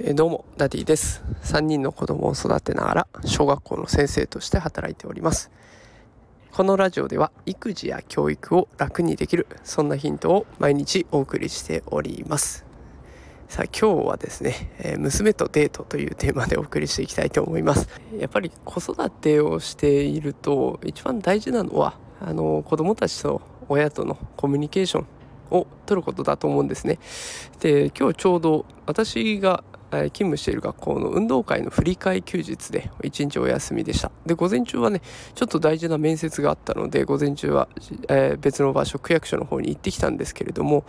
えー、どうもダディです。3人の子供を育てながら小学校の先生として働いております。このラジオでは育児や教育を楽にできるそんなヒントを毎日お送りしております。さあ今日はですね、えー、娘とデートというテーマでお送りしていきたいと思います。やっぱり子育てをしていると一番大事なのはあの子供たちと親とのコミュニケーションを取ることだと思うんですね。で今日ちょうど私が勤務している学校の運動会の振り替え休日で一日お休みでした。で午前中はねちょっと大事な面接があったので午前中は、えー、別の場所区役所の方に行ってきたんですけれども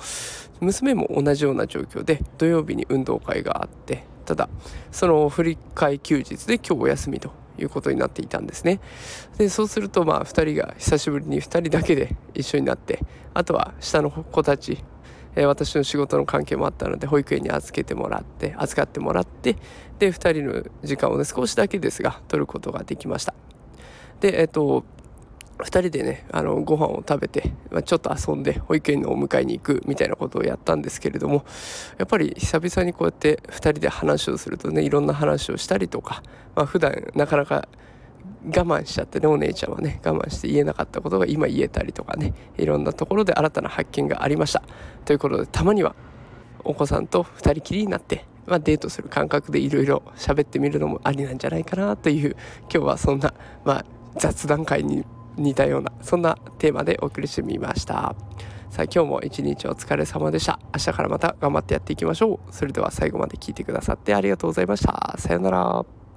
娘も同じような状況で土曜日に運動会があってただその振り替え休日で今日お休みということになっていたんですね。でそうするとまあ2人が久しぶりに2人だけで一緒になってあとは下の子たちえー、私の仕事の関係もあったので保育園に預けてもらって預かってもらってで2人の時間をね少しだけですが取ることができました。でえっ、ー、と2人でねあのご飯を食べて、まあ、ちょっと遊んで保育園のお迎えに行くみたいなことをやったんですけれどもやっぱり久々にこうやって2人で話をするとねいろんな話をしたりとか、まあ、普段なかなか我慢しちゃってねお姉ちゃんはね我慢して言えなかったことが今言えたりとかねいろんなところで新たな発見がありました。ということでたまにはお子さんと2人きりになって、まあ、デートする感覚でいろいろ喋ってみるのもありなんじゃないかなという今日はそんな、まあ、雑談会に似たようなそんなテーマでお送りしてみました。さあ今日も一日お疲れ様でした。明日からまた頑張ってやっていきましょう。それでは最後まで聞いてくださってありがとうございました。さようなら。